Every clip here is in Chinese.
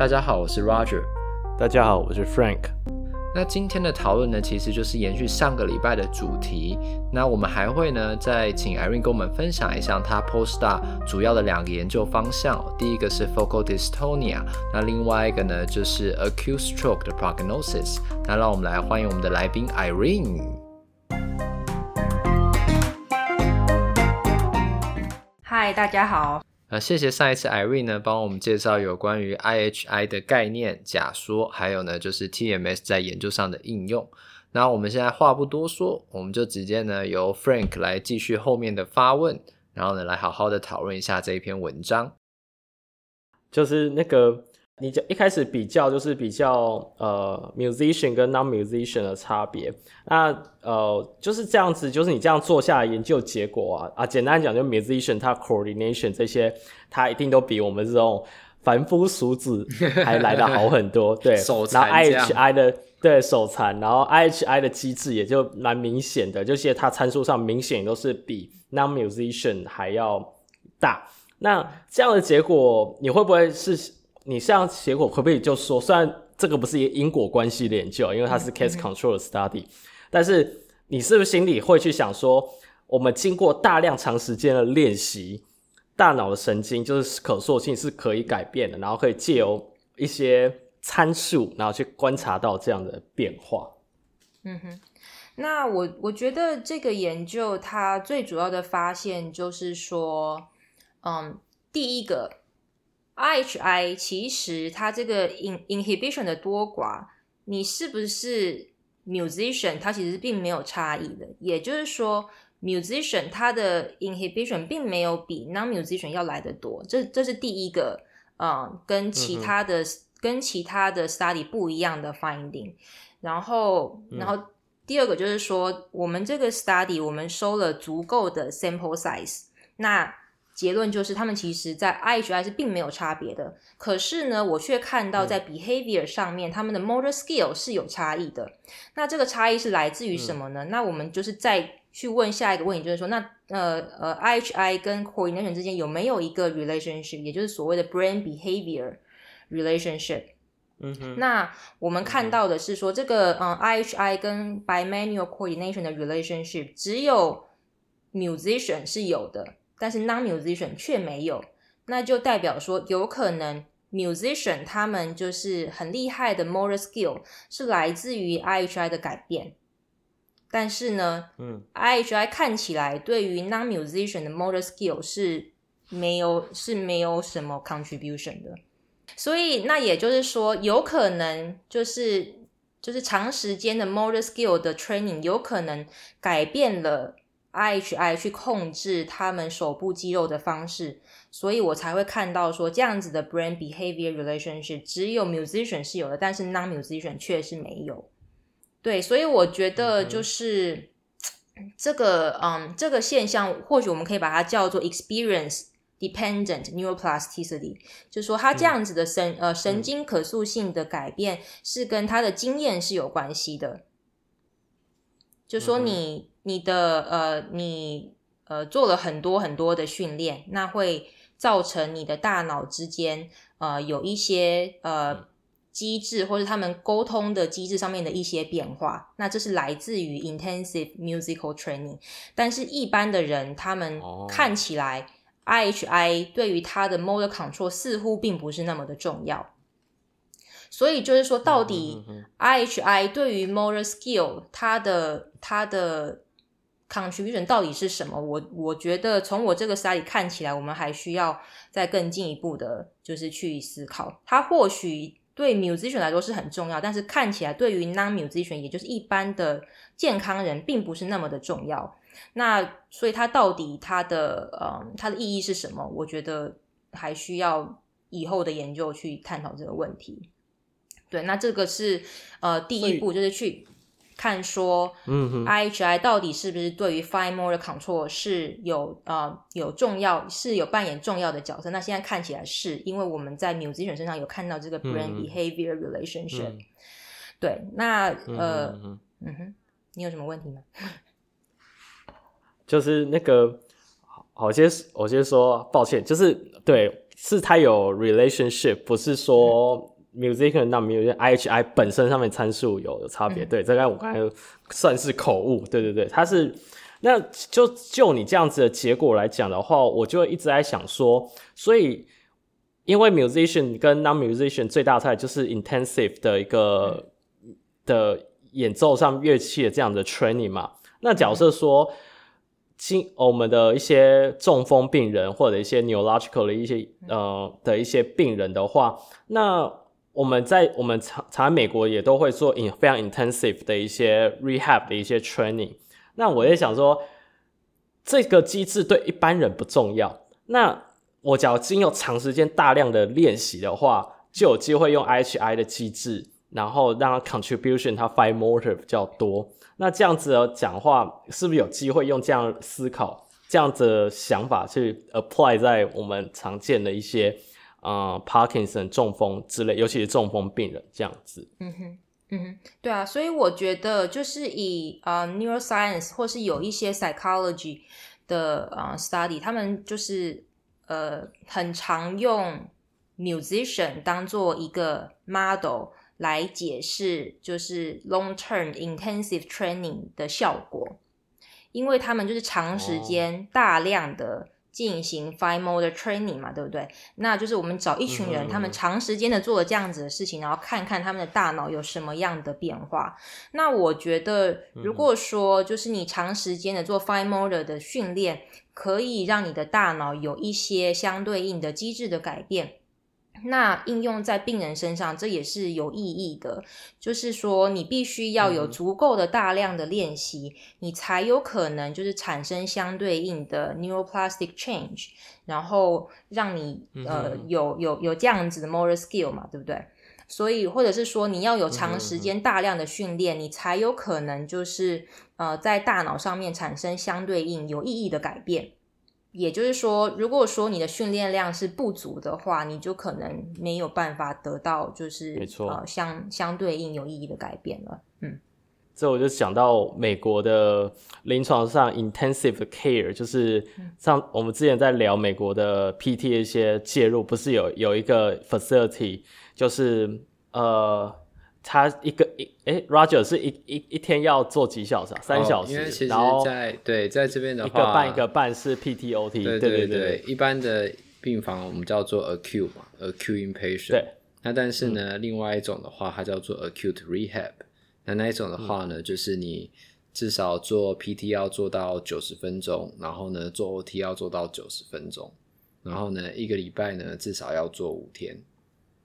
大家好，我是 Roger。大家好，我是 Frank。那今天的讨论呢，其实就是延续上个礼拜的主题。那我们还会呢，再请 Irene 跟我们分享一下他 Postdoc 主要的两个研究方向。第一个是 Focal Dystonia，那另外一个呢，就是 Acute Stroke 的 Prognosis。那让我们来欢迎我们的来宾 Irene。嗨，大家好。呃，谢谢上一次 Irene 呢，帮我们介绍有关于 IHI 的概念、假说，还有呢就是 TMS 在研究上的应用。那我们现在话不多说，我们就直接呢由 Frank 来继续后面的发问，然后呢来好好的讨论一下这一篇文章。就是那个。你就一开始比较就是比较呃 musician 跟 non musician 的差别，那呃就是这样子，就是你这样做下来研究结果啊啊，简单讲就 musician 它 coordination 这些，它一定都比我们这种凡夫俗子 还来得好很多，对，手残，然后 IHI 的对手残，然后 IHI 的机制也就蛮明显的，就是它参数上明显都是比 non musician 还要大，那这样的结果你会不会是？你像结果可不可以就说，虽然这个不是因果关系的研究，因为它是 case control study，、嗯、但是你是不是心里会去想说，我们经过大量长时间的练习，大脑的神经就是可塑性是可以改变的，然后可以借由一些参数，然后去观察到这样的变化。嗯哼，那我我觉得这个研究它最主要的发现就是说，嗯，第一个。IHI 其实它这个 in inhibition 的多寡，你是不是 musician，它其实并没有差异的。也就是说，musician 它的 inhibition 并没有比 non-musician 要来的多。这这是第一个，嗯，跟其他的、嗯、跟其他的 study 不一样的 finding。然后，然后第二个就是说，我们这个 study 我们收了足够的 sample size，那。结论就是，他们其实，在 IHI 是并没有差别的。可是呢，我却看到在 behavior 上面，嗯、他们的 motor skill 是有差异的。那这个差异是来自于什么呢？嗯、那我们就是再去问下一个问题，就是说，那呃呃，IHI 跟 coordination 之间有没有一个 relationship，也就是所谓的 brain behavior relationship？嗯哼。那我们看到的是说，这个嗯、呃、IHI 跟 bimanual coordination 的 relationship 只有 musician 是有的。但是 non-musician 却没有，那就代表说有可能 musician 他们就是很厉害的 motor skill 是来自于 IHI 的改变，但是呢，嗯，IHI 看起来对于 non-musician 的 motor skill 是没有是没有什么 contribution 的，所以那也就是说，有可能就是就是长时间的 motor skill 的 training 有可能改变了。IHI 去控制他们手部肌肉的方式，所以我才会看到说这样子的 brain behavior relationship 只有 musician 是有的，但是 non musician 却是没有。对，所以我觉得就是、嗯、这个，嗯，这个现象或许我们可以把它叫做 experience dependent neuroplasticity，就是说它这样子的神、嗯、呃神经可塑性的改变是跟他的经验是有关系的，就说你。你的呃，你呃做了很多很多的训练，那会造成你的大脑之间呃有一些呃机制，或者他们沟通的机制上面的一些变化。那这是来自于 intensive musical training。但是，一般的人他们看起来 IHI 对于他的 motor control 似乎并不是那么的重要。所以就是说，到底 IHI 对于 motor skill 它的它的 contribution 到底是什么？我我觉得从我这个 study 看起来，我们还需要再更进一步的，就是去思考。它或许对 musician 来说是很重要，但是看起来对于 non musician，也就是一般的健康人，并不是那么的重要。那所以它到底它的呃它的意义是什么？我觉得还需要以后的研究去探讨这个问题。对，那这个是呃第一步，就是去。看说，嗯哼，IHI 到底是不是对于 fine motor control 是有呃有重要，是有扮演重要的角色？那现在看起来是，因为我们在 musician 身上有看到这个 brain behavior relationship、嗯。对，那呃，嗯哼，嗯哼，你有什么问题吗？就是那个，好，我先我先说抱歉，就是对。是它有 relationship，不是说 musician 那 musician IHI 本身上面参数有有差别。嗯、对，这个我刚才算是口误。对对对，它是那就就你这样子的结果来讲的话，我就一直在想说，所以因为 musician 跟 non musician 最大差就是 intensive 的一个、嗯、的演奏上乐器的这样的 training 嘛。那假设说。经我们的一些中风病人或者一些 neurological 的一些呃的一些病人的话，那我们在我们常常在美国也都会做 in 非常 intensive 的一些 rehab 的一些 training。那我也想说，这个机制对一般人不重要。那我假如经有长时间大量的练习的话，就有机会用 IHI 的机制，然后让 contribution 它 fine motor 比较多。那这样子的讲话，是不是有机会用这样思考、这样子的想法去 apply 在我们常见的一些呃 Parkinson 中风之类，尤其是中风病人这样子？嗯哼，嗯哼，对啊，所以我觉得就是以呃 neuroscience 或是有一些 psychology 的呃 study，他们就是呃很常用 musician 当做一个 model。来解释就是 long term intensive training 的效果，因为他们就是长时间大量的进行 fine motor training 嘛，对不对？那就是我们找一群人，他们长时间的做了这样子的事情，然后看看他们的大脑有什么样的变化。那我觉得，如果说就是你长时间的做 fine motor 的训练，可以让你的大脑有一些相对应的机制的改变。那应用在病人身上，这也是有意义的。就是说，你必须要有足够的大量的练习，嗯、你才有可能就是产生相对应的 neuroplastic change，然后让你呃有有有这样子的 motor skill 嘛，对不对？所以或者是说，你要有长时间大量的训练，你才有可能就是呃在大脑上面产生相对应有意义的改变。也就是说，如果说你的训练量是不足的话，你就可能没有办法得到就是没错呃相相对应有意义的改变了。嗯，这我就想到美国的临床上 intensive care，就是像我们之前在聊美国的 PT 一些介入，不是有有一个 facility，就是呃。他一个一诶，Roger 是一一一天要做几小时啊？三小时。哦、因为其实在对在这边的话，一个半一个半是 PTOT。对对对，对，对一般的病房我们叫做 acute 嘛，acute inpatient。对。那但是呢，嗯、另外一种的话，它叫做 acute rehab。那那一种的话呢，嗯、就是你至少做 PT 要做到九十分钟，然后呢做 OT 要做到九十分钟，然后呢一个礼拜呢至少要做五天，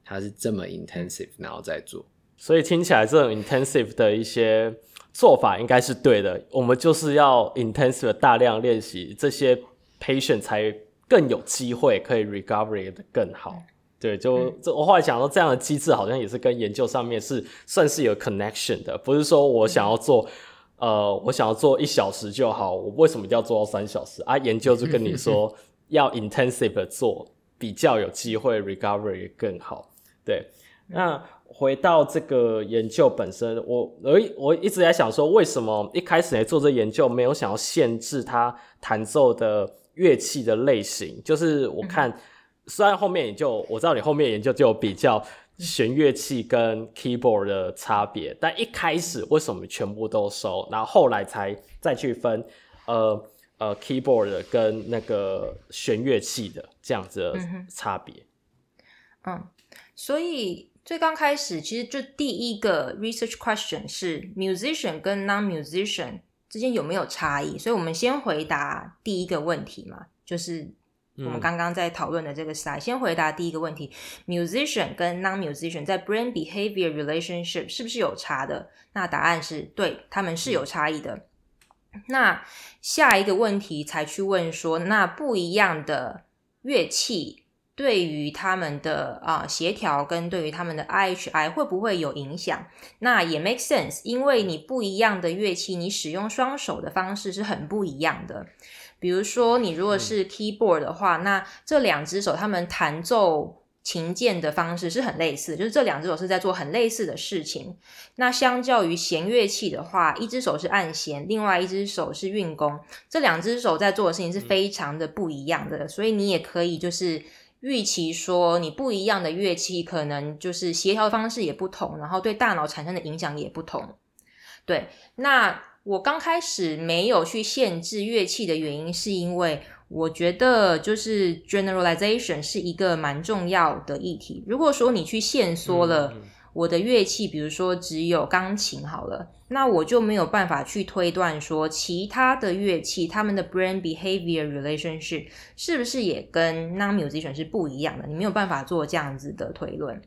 它是这么 intensive，然后再做。所以听起来这种 intensive 的一些做法应该是对的。我们就是要 intensive 大量练习，这些 patient 才更有机会可以 recovery 的更好。对，就这我后来想到，这样的机制好像也是跟研究上面是算是有 connection 的，不是说我想要做，呃，我想要做一小时就好，我为什么要做到三小时啊？研究就跟你说 要 intensive 的做，比较有机会 recovery 更好。对，那。回到这个研究本身，我而我一直在想说，为什么一开始来做这研究没有想要限制它弹奏的乐器的类型？就是我看，嗯、虽然后面也就我知道你后面研究就有比较弦乐器跟 keyboard 的差别，但一开始为什么全部都收，然后后来才再去分呃呃 keyboard 的跟那个弦乐器的这样子的差别？嗯，所以。最刚开始，其实就第一个 research question 是 musician 跟 non-musician 之间有没有差异？所以我们先回答第一个问题嘛，就是我们刚刚在讨论的这个 slide，、嗯、先回答第一个问题：musician 跟 non-musician 在 brain behavior relationship 是不是有差的？那答案是对，他们是有差异的。嗯、那下一个问题才去问说，那不一样的乐器。对于他们的啊、呃、协调跟对于他们的 IHI 会不会有影响？那也 make sense，因为你不一样的乐器，你使用双手的方式是很不一样的。比如说，你如果是 keyboard 的话，嗯、那这两只手他们弹奏琴键的方式是很类似，就是这两只手是在做很类似的事情。那相较于弦乐器的话，一只手是按弦，另外一只手是运弓，这两只手在做的事情是非常的不一样的，所以你也可以就是。预期说你不一样的乐器可能就是协调方式也不同，然后对大脑产生的影响也不同。对，那我刚开始没有去限制乐器的原因，是因为我觉得就是 generalization 是一个蛮重要的议题。如果说你去限缩了我的乐器，比如说只有钢琴好了，那我就没有办法去推断说其他的乐器他们的 brain behavior relationship 是不是也跟 non-musician 是不一样的。你没有办法做这样子的推论。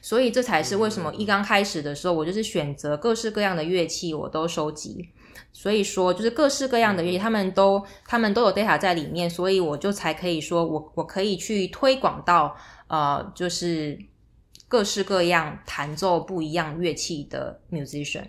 所以这才是为什么一刚开始的时候，我就是选择各式各样的乐器，我都收集。所以说，就是各式各样的乐器，他们都他们都有 data 在里面，所以我就才可以说我我可以去推广到呃，就是各式各样弹奏不一样乐器的 musician。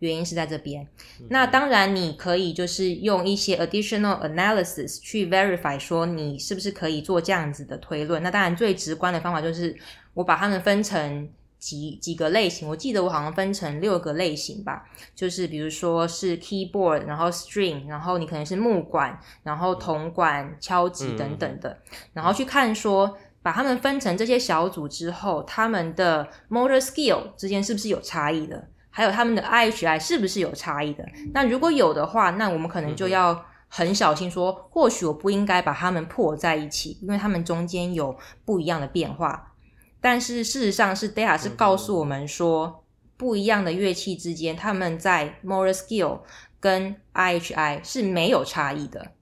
原因是在这边。那当然，你可以就是用一些 additional analysis 去 verify 说你是不是可以做这样子的推论。那当然，最直观的方法就是。我把它们分成几几个类型，我记得我好像分成六个类型吧，就是比如说是 keyboard，然后 string，然后你可能是木管，然后铜管、敲击等等的，然后去看说，把他们分成这些小组之后，他们的 motor skill 之间是不是有差异的，还有他们的 IHI 是不是有差异的？那如果有的话，那我们可能就要很小心说，或许我不应该把他们破在一起，因为他们中间有不一样的变化。但是事实上是 data 是告诉我们说，不一样的乐器之间，他们在 motor skill 跟 IHI 是没有差异的。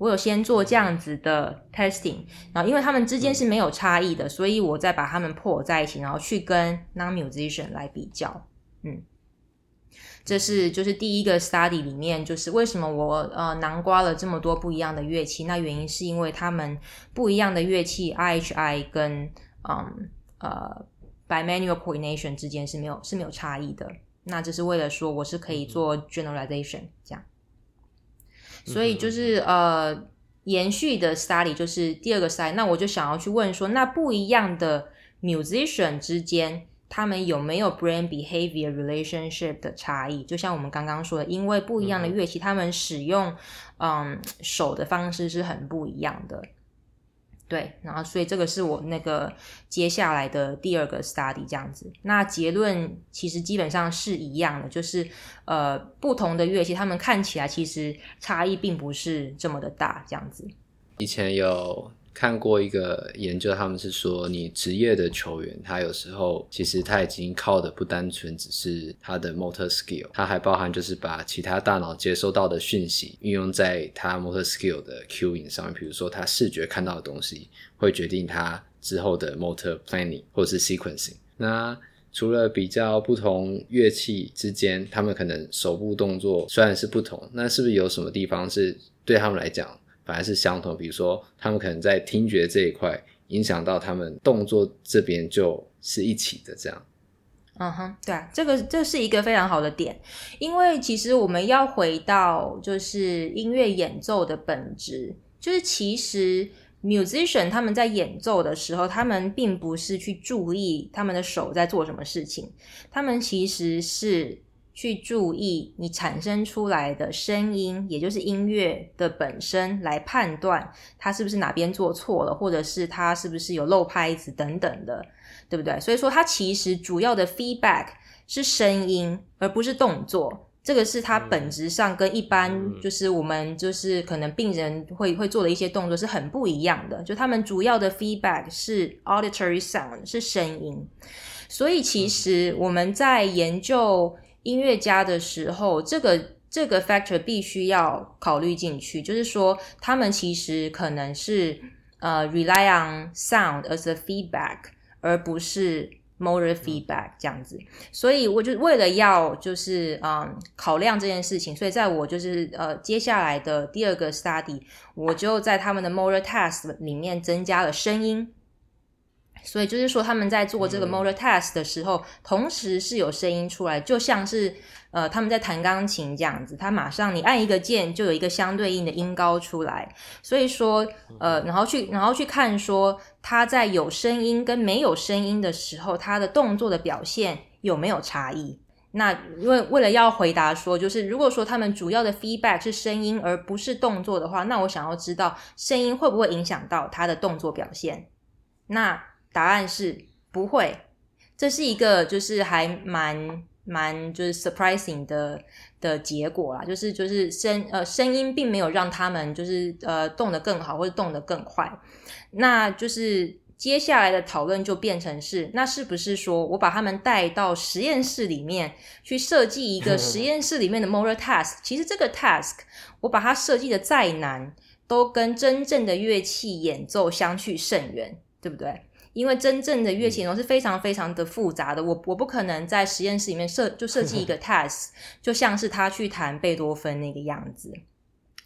我有先做这样子的 testing，然后因为他们之间是没有差异的，所以我再把他们 pull 在一起，然后去跟 non-musician 来比较。嗯，这是就是第一个 study 里面，就是为什么我呃囊括了这么多不一样的乐器，那原因是因为他们不一样的乐器 IHI 跟嗯，呃，bimanual coordination 之间是没有是没有差异的。那这是为了说我是可以做 generalization 这样。所以就是呃，延续的 study 就是第二个 study。那我就想要去问说，那不一样的 musician 之间，他们有没有 brain behavior relationship 的差异？就像我们刚刚说的，因为不一样的乐器，他们使用嗯手的方式是很不一样的。对，然后所以这个是我那个接下来的第二个 study 这样子。那结论其实基本上是一样的，就是呃不同的乐器，他们看起来其实差异并不是这么的大，这样子。以前有。看过一个研究，他们是说，你职业的球员，他有时候其实他已经靠的不单纯只是他的 motor skill，他还包含就是把其他大脑接收到的讯息运用在他 motor skill 的 cueing 上面，比如说他视觉看到的东西会决定他之后的 motor planning 或是 sequencing。那除了比较不同乐器之间，他们可能手部动作虽然是不同，那是不是有什么地方是对他们来讲？反而是相同，比如说他们可能在听觉这一块影响到他们动作这边就是一起的这样。嗯哼，对啊，这个这是一个非常好的点，因为其实我们要回到就是音乐演奏的本质，就是其实 musician 他们在演奏的时候，他们并不是去注意他们的手在做什么事情，他们其实是。去注意你产生出来的声音，也就是音乐的本身，来判断它是不是哪边做错了，或者是它是不是有漏拍子等等的，对不对？所以说，它其实主要的 feedback 是声音，而不是动作。这个是它本质上跟一般就是我们就是可能病人会会做的一些动作是很不一样的。就他们主要的 feedback 是 auditory sound，是声音。所以其实我们在研究。音乐家的时候，这个这个 factor 必须要考虑进去，就是说，他们其实可能是呃 rely on sound as a feedback，而不是 motor feedback 这样子。所以，我就为了要就是嗯考量这件事情，所以在我就是呃接下来的第二个 study，我就在他们的 motor test 里面增加了声音。所以就是说，他们在做这个 motor test 的时候，嗯、同时是有声音出来，就像是呃他们在弹钢琴这样子，他马上你按一个键，就有一个相对应的音高出来。所以说，呃，然后去然后去看说他在有声音跟没有声音的时候，他的动作的表现有没有差异。那因为为了要回答说，就是如果说他们主要的 feedback 是声音而不是动作的话，那我想要知道声音会不会影响到他的动作表现？那答案是不会。这是一个就是还蛮蛮就是 surprising 的的结果啦，就是就是声呃声音并没有让他们就是呃动得更好或者动得更快，那就是。接下来的讨论就变成是，那是不是说我把他们带到实验室里面去设计一个实验室里面的 motor task？其实这个 task 我把它设计的再难，都跟真正的乐器演奏相去甚远，对不对？因为真正的乐器演奏是非常非常的复杂的，我我不可能在实验室里面设就设计一个 task，就像是他去弹贝多芬那个样子。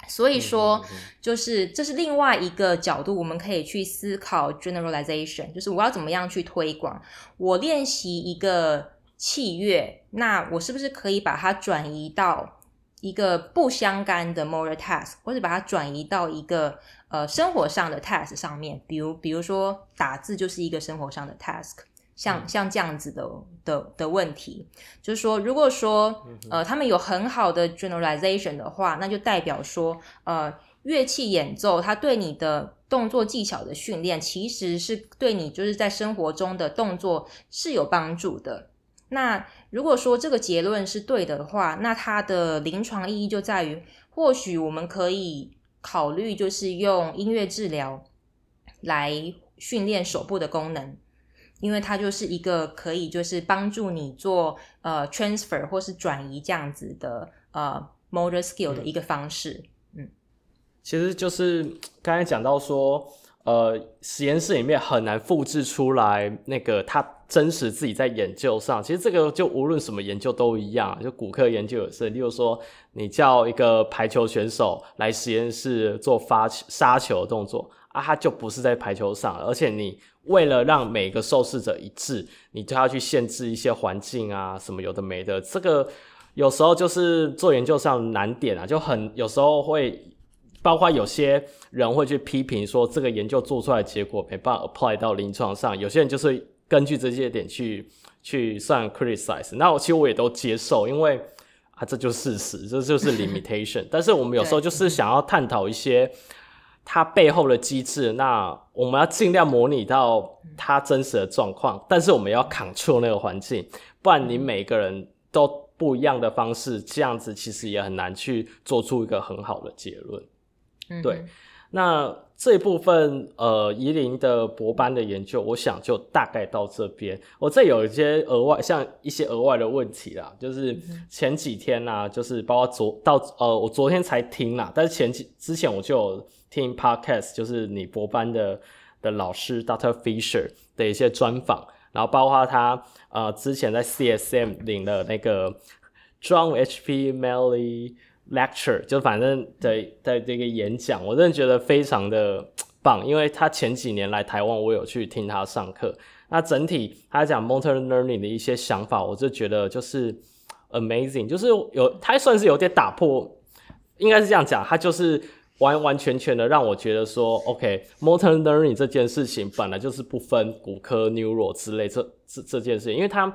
所以说，就是这是另外一个角度，我们可以去思考 generalization，就是我要怎么样去推广。我练习一个器乐，那我是不是可以把它转移到一个不相干的 motor task，或者把它转移到一个呃生活上的 task 上面？比如，比如说打字就是一个生活上的 task。像像这样子的的的问题，就是说，如果说呃他们有很好的 generalization 的话，那就代表说呃乐器演奏它对你的动作技巧的训练，其实是对你就是在生活中的动作是有帮助的。那如果说这个结论是对的话，那它的临床意义就在于，或许我们可以考虑就是用音乐治疗来训练手部的功能。因为它就是一个可以就是帮助你做呃 transfer 或是转移这样子的呃 motor skill 的一个方式。嗯，其实就是刚才讲到说，呃，实验室里面很难复制出来那个他真实自己在研究上。其实这个就无论什么研究都一样，就骨科研究也是。例如说，你叫一个排球选手来实验室做发球杀球的动作啊，他就不是在排球上，而且你。为了让每个受试者一致，你都要去限制一些环境啊，什么有的没的。这个有时候就是做研究上难点啊，就很有时候会，包括有些人会去批评说，这个研究做出来的结果没办法 apply 到临床上。有些人就是根据这些点去去算 criticize。那我其实我也都接受，因为啊，这就是事实，这就是 limitation。但是我们有时候就是想要探讨一些。它背后的机制，那我们要尽量模拟到它真实的状况，但是我们要 control 那个环境，不然你每个人都不一样的方式，这样子其实也很难去做出一个很好的结论。嗯，对。那这一部分呃，宜林的博班的研究，我想就大概到这边。我这有一些额外，像一些额外的问题啦，就是前几天呐、啊，就是包括昨到呃，我昨天才听啦，但是前几之前我就有。听 podcast 就是你博班的的老师 Dr. Fisher 的一些专访，然后包括他呃之前在 CSM 领了那个 John HP Melody Lecture，就反正的的这个演讲，我真的觉得非常的棒，因为他前几年来台湾，我有去听他上课。那整体他讲 motor learning 的一些想法，我就觉得就是 amazing，就是有他算是有点打破，应该是这样讲，他就是。完完全全的让我觉得说，OK，motor learning 这件事情本来就是不分骨科、neuro 之类这这这件事情，因为他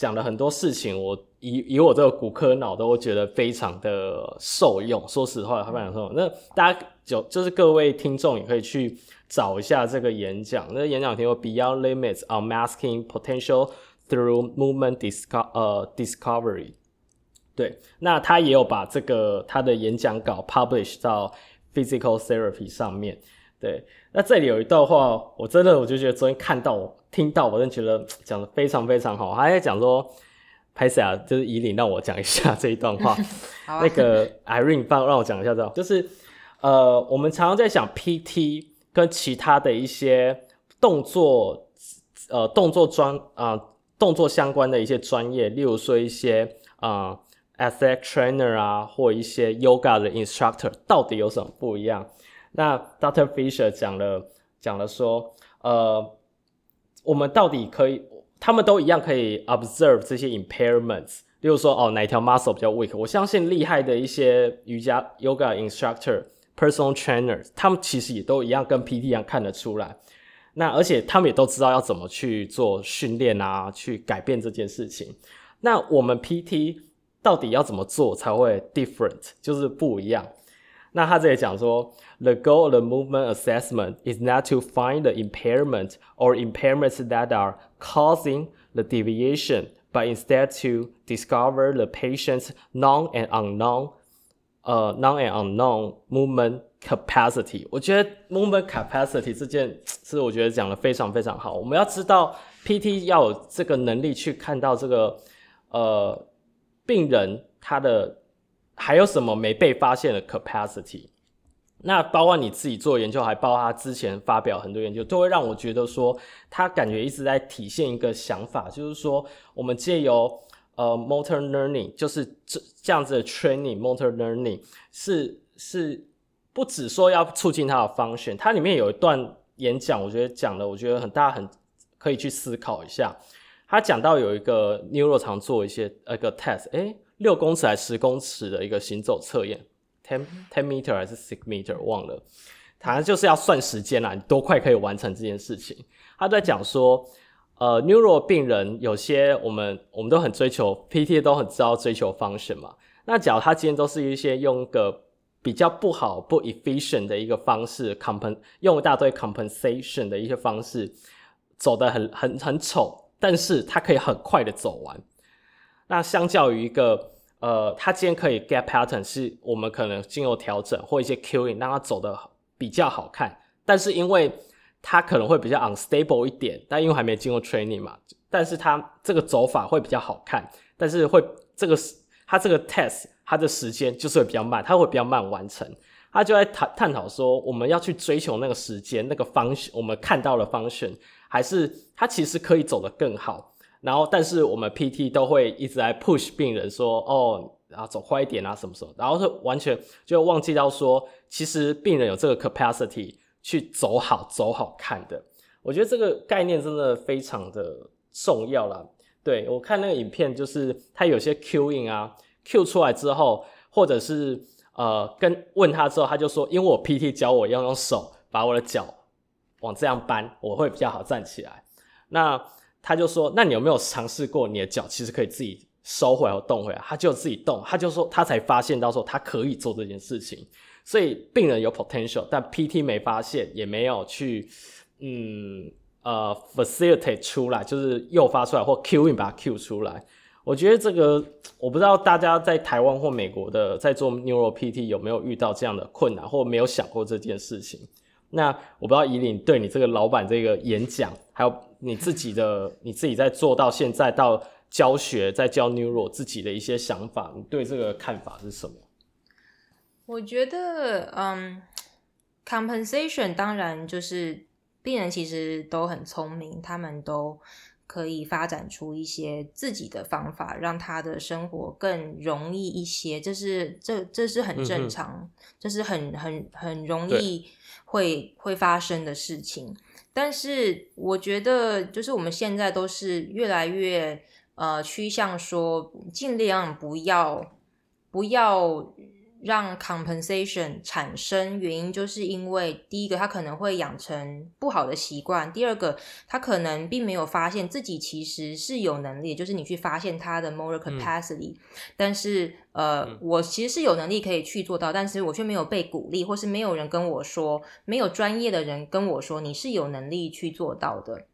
讲了很多事情，我以以我这个骨科脑的，我觉得非常的受用。说实话，他非常受用。那大家就就是各位听众也可以去找一下这个演讲，那演讲题目 Beyond Limits on Masking Potential Through Movement Disco 呃 Discovery。对，那他也有把这个他的演讲稿 publish 到。Physical therapy 上面，对，那这里有一段话，我真的我就觉得昨天看到我、听到，我真的觉得讲的非常非常好。他还在讲说，拍谢啊，就是以你让我讲一下这一段话。啊、那个 Irene 帮让我讲一下，这样就是呃，我们常常在想 PT 跟其他的一些动作，呃，动作专啊、呃，动作相关的一些专业，例如说一些啊。呃 Athletic trainer 啊，或一些 yoga 的 instructor 到底有什么不一样？那 Dr. Fisher 讲了，讲了说，呃，我们到底可以，他们都一样可以 observe 这些 impairments，例如说，哦，哪条 muscle 比较 weak？我相信厉害的一些瑜伽 yoga instructor、personal trainer，他们其实也都一样，跟 PT 一样看得出来。那而且他们也都知道要怎么去做训练啊，去改变这件事情。那我们 PT 到底要怎么做才会 different，就是不一样？那他这里讲说，the goal of the movement assessment is not to find the impairment or impairments that are causing the deviation, but instead to discover the patient's known and unknown, 呃、uh,，known and unknown movement capacity。我觉得 movement capacity 这件事，我觉得讲得非常非常好。我们要知道 PT 要有这个能力去看到这个呃病人他的。 还有什么没被发现的 capacity？那包括你自己做研究，还包括他之前发表很多研究，都会让我觉得说，他感觉一直在体现一个想法，就是说，我们借由呃 motor learning，就是这这样子的 training，motor learning 是是不只说要促进他的 function，它里面有一段演讲，我觉得讲的，我觉得很大很可以去思考一下。他讲到有一个 neuro 常做一些那个 test，诶六公尺还是十公尺的一个行走测验，ten ten meter 还是 six meter 忘了，好像就是要算时间啦，你多快可以完成这件事情。他在讲说，呃，neuro 病人有些我们我们都很追求，PT 都很知道追求 function 嘛。那假如他今天都是一些用一个比较不好不 efficient 的一个方式，compen 用一大堆 compensation 的一些方式，走得很很很丑，但是他可以很快的走完。那相较于一个，呃，他今天可以 gap pattern，是我们可能经由调整或一些 cueing 让他走的比较好看，但是因为他可能会比较 unstable 一点，但因为还没经过 training 嘛，但是他这个走法会比较好看，但是会这个他这个 test 他的时间就是会比较慢，他会比较慢完成，他就在探探讨说，我们要去追求那个时间那个 function，我们看到的 function，还是他其实可以走得更好。然后，但是我们 PT 都会一直在 push 病人说，哦，然后走快一点啊，什么什么，然后就完全就忘记到说，其实病人有这个 capacity 去走好、走好看的。我觉得这个概念真的非常的重要啦。对，我看那个影片，就是他有些 Q in 啊，Q 出来之后，或者是呃跟问他之后，他就说，因为我 PT 教我要用手把我的脚往这样搬，我会比较好站起来。那他就说：“那你有没有尝试过你的脚其实可以自己收回来或动回来？”他就自己动，他就说他才发现到说他可以做这件事情。所以病人有 potential，但 PT 没发现，也没有去嗯呃 facilitate 出来，就是诱发出来或 cue in，把它 cue 出来。我觉得这个我不知道大家在台湾或美国的在做 neuro PT 有没有遇到这样的困难，或没有想过这件事情。那我不知道宜林对你这个老板这个演讲，还有你自己的 你自己在做到现在到教学在教 Neuro 自己的一些想法，你对这个看法是什么？我觉得，嗯，compensation 当然就是病人其实都很聪明，他们都可以发展出一些自己的方法，让他的生活更容易一些。这是这这是很正常，这、嗯、是很很很容易。会会发生的事情，但是我觉得，就是我们现在都是越来越呃趋向说，尽量不要不要。让 compensation 产生原因，就是因为第一个，他可能会养成不好的习惯；第二个，他可能并没有发现自己其实是有能力，就是你去发现他的 moral capacity，嗯。但是，呃，嗯，我其实是有能力可以去做到，但是我却没有被鼓励，或是没有人跟我说，没有专业的人跟我说你是有能力去做到的。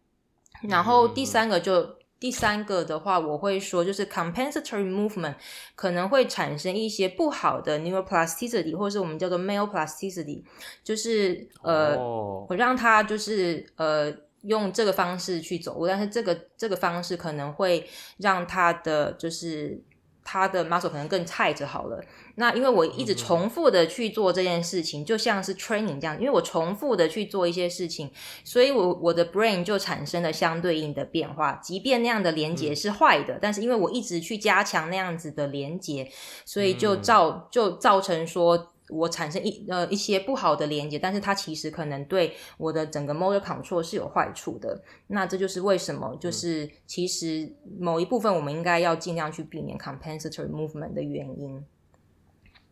然后第三个就。第三个的话，我会说就是 compensatory movement 可能会产生一些不好的 neuroplasticity，或者是我们叫做 male plasticity，就是呃，我、oh. 让他就是呃用这个方式去走路，但是这个这个方式可能会让他的就是。他的 muscle 可能更 tight 好了。那因为我一直重复的去做这件事情，就像是 training 这样，因为我重复的去做一些事情，所以我我的 brain 就产生了相对应的变化。即便那样的连接是坏的，但是因为我一直去加强那样子的连接，所以就造就造成说。我产生一呃一些不好的连接，但是它其实可能对我的整个 motor control 是有坏处的。那这就是为什么，就是其实某一部分我们应该要尽量去避免 compensatory movement 的原因。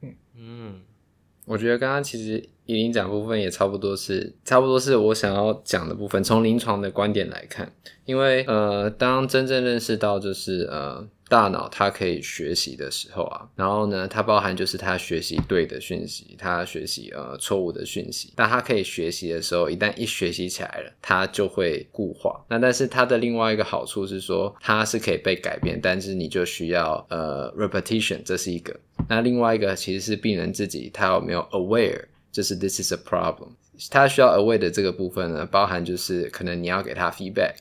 嗯嗯，我觉得刚刚其实宜林讲部分也差不多是差不多是我想要讲的部分。从临床的观点来看，因为呃，当真正认识到就是呃。大脑它可以学习的时候啊，然后呢，它包含就是它学习对的讯息，它学习呃错误的讯息。但它可以学习的时候，一旦一学习起来了，它就会固化。那但是它的另外一个好处是说，它是可以被改变，但是你就需要呃 repetition，这是一个。那另外一个其实是病人自己，他有没有 aware，就是 this is a problem。他需要 aware 的这个部分呢，包含就是可能你要给他 feedback，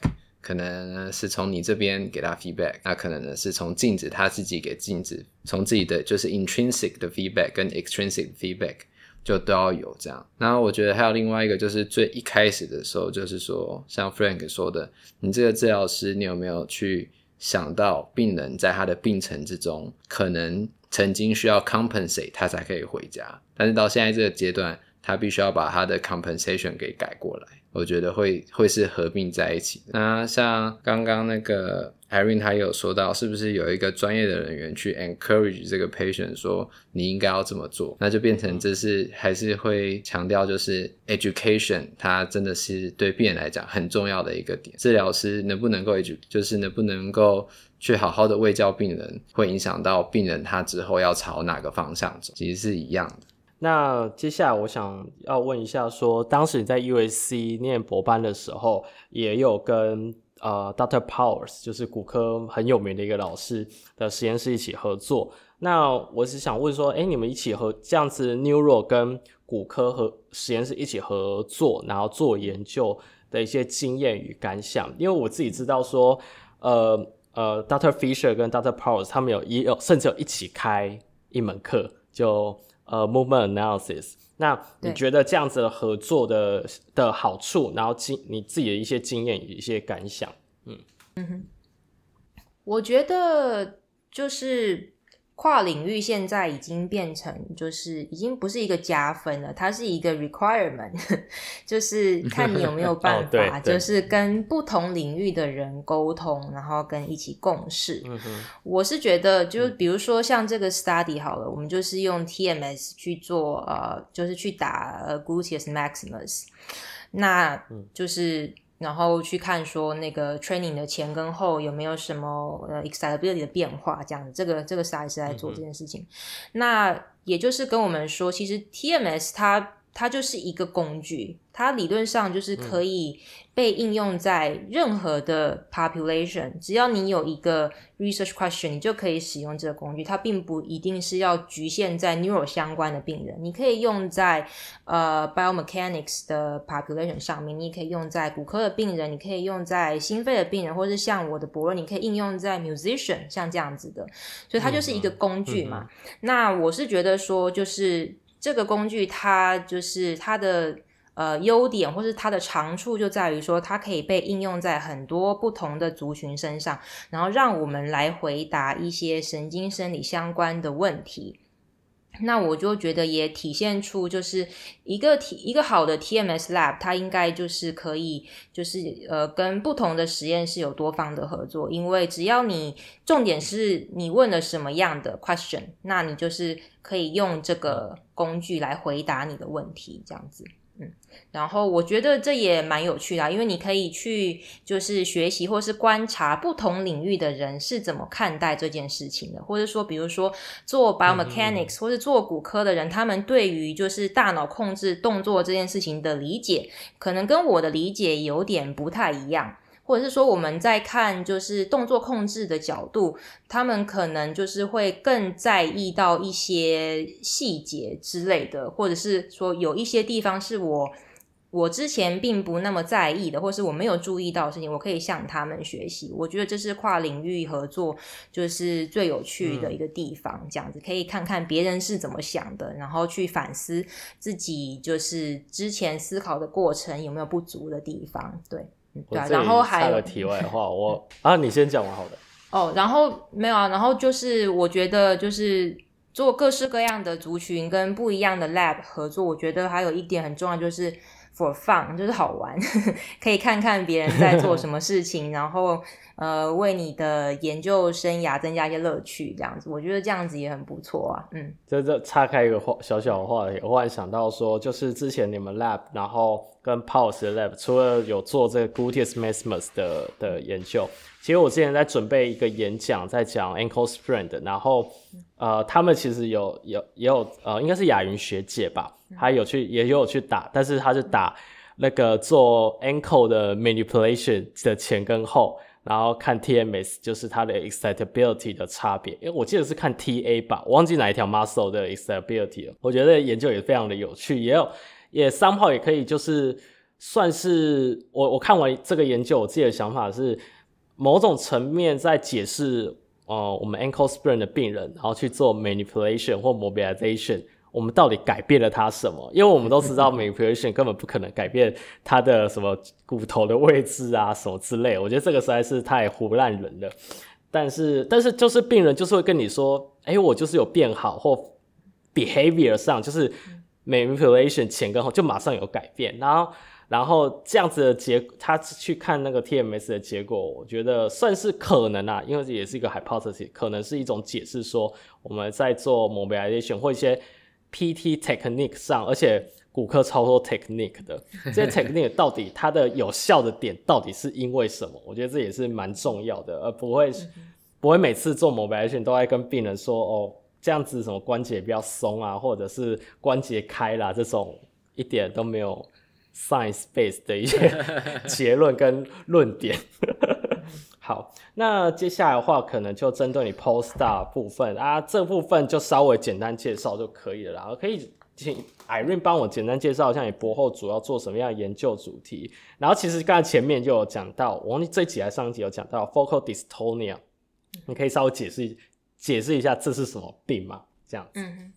可能呢是从你这边给他 feedback，那可能呢是从镜子他自己给镜子，从自己的就是 intrinsic 的 feedback 跟 extrinsic feedback 就都要有这样。然后我觉得还有另外一个就是最一开始的时候，就是说像 Frank 说的，你这个治疗师，你有没有去想到病人在他的病程之中，可能曾经需要 compensate 他才可以回家，但是到现在这个阶段。他必须要把他的 compensation 给改过来，我觉得会会是合并在一起。那像刚刚那个 Irene 他有说到，是不是有一个专业的人员去 encourage 这个 patient 说你应该要这么做？那就变成这是还是会强调就是 education，它真的是对病人来讲很重要的一个点。治疗师能不能够 edu，就是能不能够去好好的喂教病人，会影响到病人他之后要朝哪个方向走，其实是一样的。那接下来我想要问一下说，当时你在 USC 念博班的时候，也有跟呃 Dr. Powers，就是骨科很有名的一个老师的实验室一起合作。那我是想问说，哎、你们一起合这样子 Neuro 跟骨科和实验室一起合作，然后做研究的一些经验与感想？因为我自己知道说，呃呃，Dr. Fisher 跟 Dr. Powers 他们有也有甚至有一起开一门课，就。呃，movement analysis，那你觉得这样子的合作的的好处，然后经你自己的一些经验与一些感想，嗯。嗯哼，我觉得就是。跨领域现在已经变成，就是已经不是一个加分了，它是一个 requirement，就是看你有没有 办法，就是跟不同领域的人沟通，然后跟一起共事。我是觉得，就比如说像这个 study 好了，我们就是用 TMS 去做，呃，就是去打 gluteus maximus，那就是。然后去看说那个 training 的前跟后有没有什么呃 excitability 的变化，这样这个这个是在做这件事情。嗯、那也就是跟我们说，其实 TMS 它。它就是一个工具，它理论上就是可以被应用在任何的 population，嗯。只要你有一个 research question，你就可以使用这个工具。它并不一定是要局限在 neuro 相关的病人，你可以用在呃 biomechanics 的 population 上面，你也可以用在骨科的病人，你可以用在心肺的病人，或者是像我的博论，你可以应用在 musician，像这样子的。所以它就是一个工具嘛。嗯嗯嗯。那我是觉得说，就是。这个工具它就是它的呃优点，或是它的长处就在于说，它可以被应用在很多不同的族群身上，然后让我们来回答一些神经生理相关的问题。那我就觉得也体现出，就是一个体一个好的 TMS lab，它应该就是可以，就是呃跟不同的实验室有多方的合作，因为只要你重点是你问了什么样的 question，那你就是可以用这个工具来回答你的问题，这样子。嗯，然后我觉得这也蛮有趣的啊，因为你可以去就是学习或是观察不同领域的人是怎么看待这件事情的，或者说，比如说做 biomechanics 或是做骨科的人，他们对于就是大脑控制动作这件事情的理解，可能跟我的理解有点不太一样。或者是说我们在看就是动作控制的角度，他们可能就是会更在意到一些细节之类的，或者是说有一些地方是我我之前并不那么在意的，或是我没有注意到的事情，我可以向他们学习。我觉得这是跨领域合作就是最有趣的一个地方，这样子可以看看别人是怎么想的，然后去反思自己就是之前思考的过程有没有不足的地方，对。对啊，然后还有题外话，我 啊，你先讲完好的。哦，然后没有啊，然后就是我觉得就是做各式各样的族群跟不一样的 lab 合作，我觉得还有一点很重要，就是 for fun，就是好玩，可以看看别人在做什么事情，然后呃为你的研究生涯增加一些乐趣，这样子，我觉得这样子也很不错啊。嗯，这这岔开一个话小小的话题，我忽然想到说，就是之前你们 lab，然后。跟 Paul's lab，除了有做这个 Gutius Maximus 的的研究，其实我之前在准备一个演讲，在讲 ankle sprain 的，然后呃，他们其实有有也有呃，应该是雅云学姐吧，她有去也有去打，但是她是打那个做 ankle 的 manipulation 的前跟后。然后看 TMS，就是它的 excitability 的差别，因为我记得是看 TA 吧，我忘记哪一条 muscle 的 excitability 了。我觉得研究也非常的有趣，也有也 somehow 也可以就是算是我我看完这个研究，我自己的想法是某种层面在解释呃我们 ankle sprain 的病人，然后去做 manipulation 或 mobilization。我们到底改变了他什么？因为我们都知道，manipulation 根本不可能改变他的什么骨头的位置啊，什么之类。我觉得这个实在是太唬烂人了。但是，但是就是病人就是会跟你说，哎，我就是有变好，或 behavior 上就是 manipulation 前跟后就马上有改变。然后，然后这样子的结，他去看那个 TMS 的结果，我觉得算是可能啊，因为这也是一个 hypothesis，可能是一种解释，说我们在做 mobilization 或一些。PT technique 上，而且骨科超多 technique 的，这些 technique 到底它的有效的点到底是因为什么？我觉得这也是蛮重要的，而不会不会每次做 mobilization 都在跟病人说哦，这样子什么关节比较松啊，或者是关节开啦，这种一点都没有 science base 的一些结论跟论点。好，那接下来的话，可能就针对你 postdoc 部分啊，这部分就稍微简单介绍就可以了啦。可以请 Irene 帮我简单介绍一下你博后主要做什么样的研究主题。然后其实刚才前面就有讲到，我忘记这一集还上一集有讲到 focal dystonia，你可以稍微解释解释一下这是什么病吗？这样子。嗯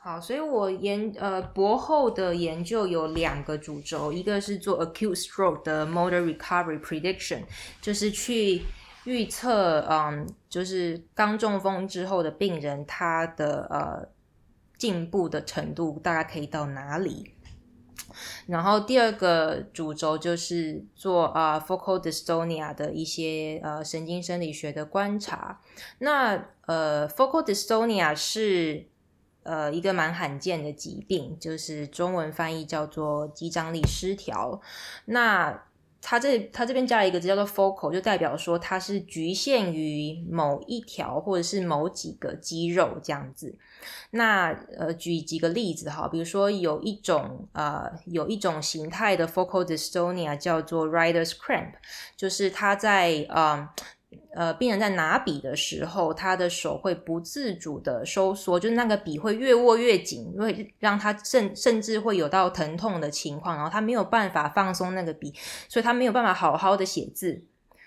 好，所以我研呃博后的研究有两个主轴，一个是做 acute stroke 的 motor recovery prediction，就是去预测，嗯，就是刚中风之后的病人他的呃进步的程度大概可以到哪里。然后第二个主轴就是做啊、focal dystonia 的一些呃神经生理学的观察。那呃 focal dystonia 是呃，一个蛮罕见的疾病，就是中文翻译叫做肌张力失调。那它这它这边加了一个字叫做 focal，就代表说它是局限于某一条或者是某几个肌肉这样子。那呃，举几个例子哈，比如说有一种呃有一种形态的 focal dystonia 叫做 Rider's cramp，就是它在呃。呃，病人在拿笔的时候，他的手会不自主的收缩，就是那个笔会越握越紧，会让他甚甚至会有到疼痛的情况，然后他没有办法放松那个笔，所以他没有办法好好的写字，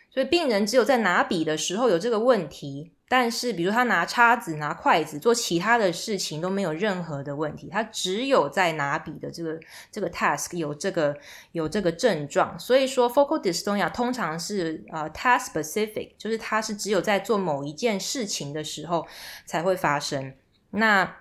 所以病人只有在拿笔的时候有这个问题。但是，比如他拿叉子、拿筷子做其他的事情都没有任何的问题，他只有在拿笔的这个这个 task 有这个有这个症状。所以说，focal dystonia 通常是呃 task specific，就是它是只有在做某一件事情的时候才会发生。那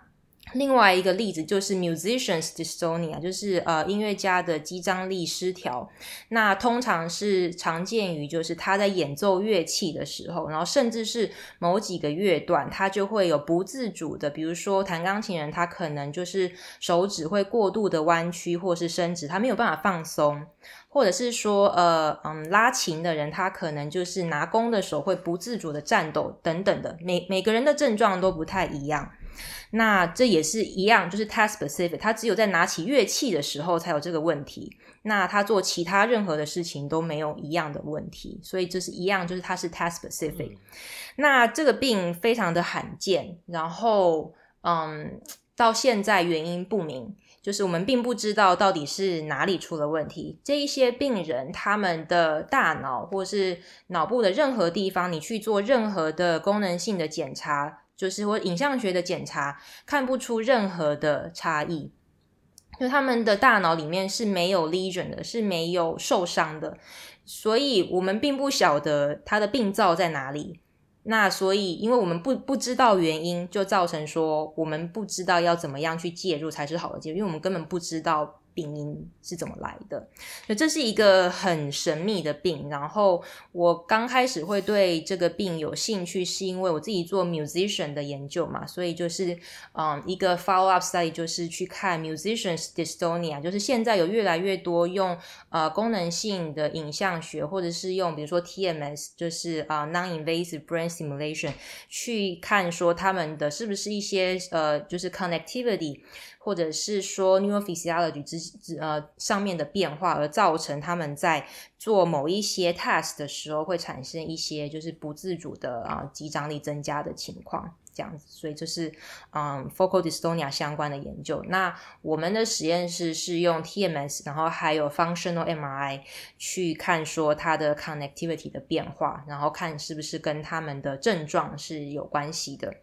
另外一个例子就是 musicians dystonia，就是呃音乐家的肌张力失调。那通常是常见于就是他在演奏乐器的时候，然后甚至是某几个乐段，他就会有不自主的，比如说弹钢琴人，他可能就是手指会过度的弯曲或是伸直，他没有办法放松，或者是说呃嗯拉琴的人，他可能就是拿弓的手会不自主的颤抖等等的，每每个人的症状都不太一样。那这也是一样，就是 task specific，他只有在拿起乐器的时候才有这个问题。那他做其他任何的事情都没有一样的问题，所以这是一样，就是它是 task specific。嗯。那这个病非常的罕见，然后嗯，到现在原因不明，就是我们并不知道到底是哪里出了问题。这一些病人他们的大脑或是脑部的任何地方，你去做任何的功能性的检查。就是我影像学的检查看不出任何的差异，就他们的大脑里面是没有 lesion 的，是没有受伤的，所以我们并不晓得他的病灶在哪里。那所以，因为我们不不知道原因，就造成说我们不知道要怎么样去介入才是好的介入，因为我们根本不知道病因是怎么来的。所以这是一个很神秘的病。然后我刚开始会对这个病有兴趣，是因为我自己做 musician 的研究嘛，所以就是嗯一个 follow up study 就是去看 musicians dystonia，就是现在有越来越多用呃功能性的影像学，或者是用比如说 TMS，就是啊、呃、non-invasive brain simulation 去看说他们的是不是一些呃就是 connectivity。或者是说 neurophysiology 之呃上面的变化，而造成他们在做某一些 task 的时候会产生一些就是不自主的啊肌张力增加的情况，这样子，所以这是嗯 focal dystonia 相关的研究。那我们的实验室是用 TMS，然后还有 functional MRI 去看说它的 connectivity 的变化，然后看是不是跟他们的症状是有关系的。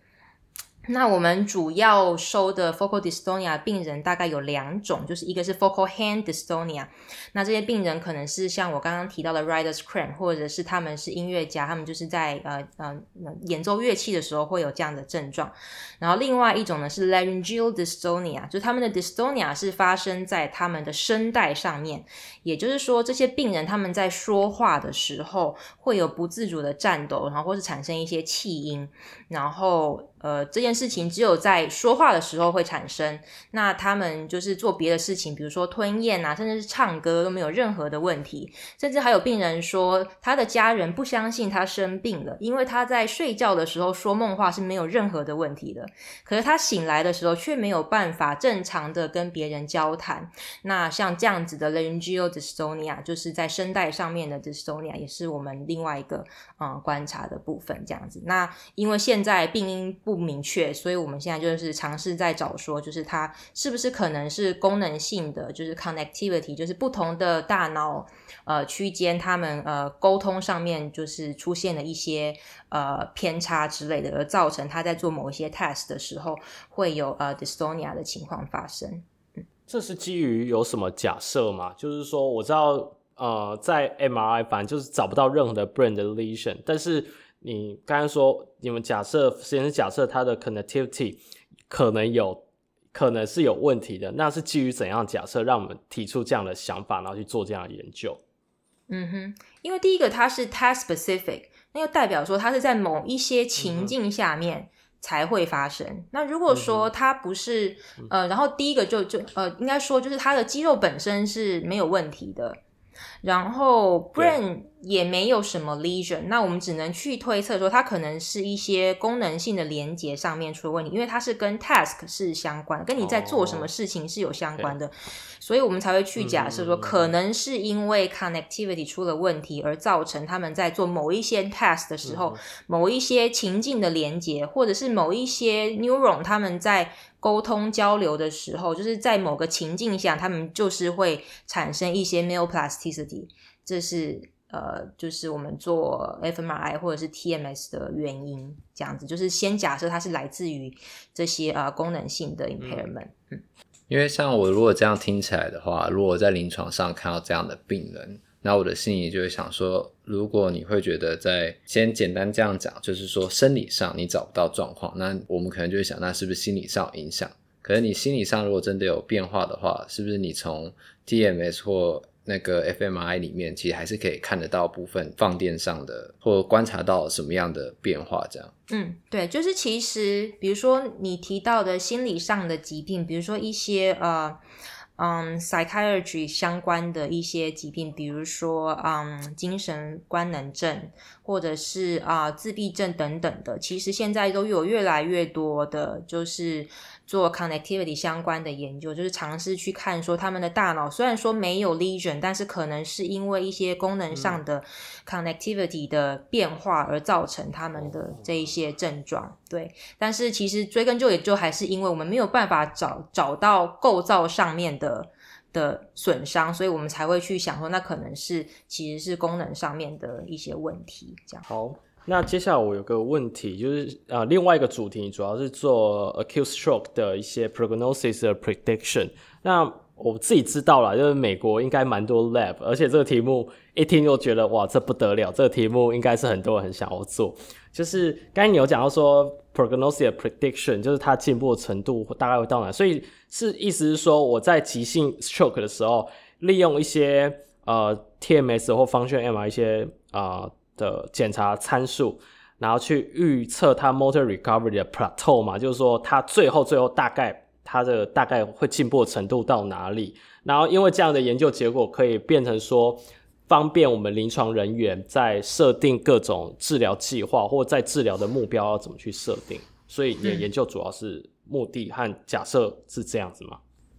那我们主要收的 focal dystonia 病人大概有两种，就是一个是 focal hand dystonia，那这些病人可能是像我刚刚提到的 writer's cramp，或者是他们是音乐家，他们就是在呃呃演奏乐器的时候会有这样的症状。然后另外一种呢是 laryngeal dystonia，就他们的 dystonia 是发生在他们的声带上面，也就是说这些病人他们在说话的时候会有不自主的颤抖，然后或是产生一些气音，然后。呃，这件事情只有在说话的时候会产生。那他们就是做别的事情，比如说吞咽啊，甚至是唱歌都没有任何的问题。甚至还有病人说，他的家人不相信他生病了，因为他在睡觉的时候说梦话是没有任何的问题的。可是他醒来的时候却没有办法正常的跟别人交谈。那像这样子的 laryngeal dystonia，就是在声带上面的 dystonia，也是我们另外一个嗯观察的部分。这样子，那因为现在病因不明确，所以我们现在就是尝试在找说，就是它是不是可能是功能性的，就是 connectivity，就是不同的大脑呃区间，他们呃沟通上面就是出现了一些呃偏差之类的，而造成他在做某一些 test 的时候会有呃 dystonia 的情况发生。嗯，这是基于有什么假设吗？就是说我知道呃在 MRI 反正就是找不到任何的 brain 的 lesion，但是。你刚刚说，你们假设实验室假设它的 connectivity 可能有可能是有问题的，那是基于怎样假设让我们提出这样的想法，然后去做这样的研究？嗯哼，因为第一个它是 task specific，那又代表说它是在某一些情境下面才会发生。嗯、那如果说它不是，嗯、呃，然后第一个就就呃，应该说就是它的肌肉本身是没有问题的。然后 brain 也没有什么 lesion，那我们只能去推测说，它可能是一些功能性的连接上面出了问题，因为它是跟 task 是相关，跟你在做什么事情是有相关的，oh, 所以我们才会去假设说，可能是因为 connectivity 出了问题，而造成他们在做某一些 task 的时候，某一些情境的连接，或者是某一些 neuron 他们在。沟通交流的时候，就是在某个情境下，他们就是会产生一些 neuroplasticity，这是呃，就是我们做 fMRI 或者是 TMS 的原因。这样子，就是先假设它是来自于这些呃功能性的 impairment。嗯，因为像我如果这样听起来的话，如果在临床上看到这样的病人。那我的心里就会想说，如果你会觉得在先简单这样讲，就是说生理上你找不到状况，那我们可能就会想，那是不是心理上有影响？可是你心理上如果真的有变化的话，是不是你从 TMS 或那个 fmi 里面，其实还是可以看得到部分放电上的，或观察到什么样的变化？这样？嗯，对，就是其实比如说你提到的心理上的疾病，比如说一些呃。嗯、，psychiatry 相关的一些疾病，比如说嗯精神官能症，或者是啊、自闭症等等的，其实现在都有越来越多的，就是。做 connectivity 相关的研究，就是尝试去看说他们的大脑虽然说没有 lesion，但是可能是因为一些功能上的 connectivity 的变化而造成他们的这一些症状。对，但是其实追根究底，就还是因为我们没有办法找找到构造上面的的损伤，所以我们才会去想说，那可能是其实是功能上面的一些问题。这样。好。那接下来我有个问题，就是呃，另外一个主题主要是做 acute stroke 的一些 prognosis 的 prediction。那我自己知道啦，就是美国应该蛮多 lab，而且这个题目一听就觉得哇，这不得了，这个题目应该是很多人很想要做。就是刚才你有讲到说 prognosis prediction，就是它进步的程度大概会到哪？所以是意思是说，我在急性 stroke 的时候，利用一些呃 TMS 或 function MR 一些啊、的检查参数，然后去预测它 motor recovery 的 plateau 嘛，就是说它最后最后大概它的大概会进步的程度到哪里？然后因为这样的研究结果可以变成说。方便我们临床人员在设定各种治疗计划，或在治疗的目标要怎么去设定。所以你的研究主要是目的和假设是这样子吗？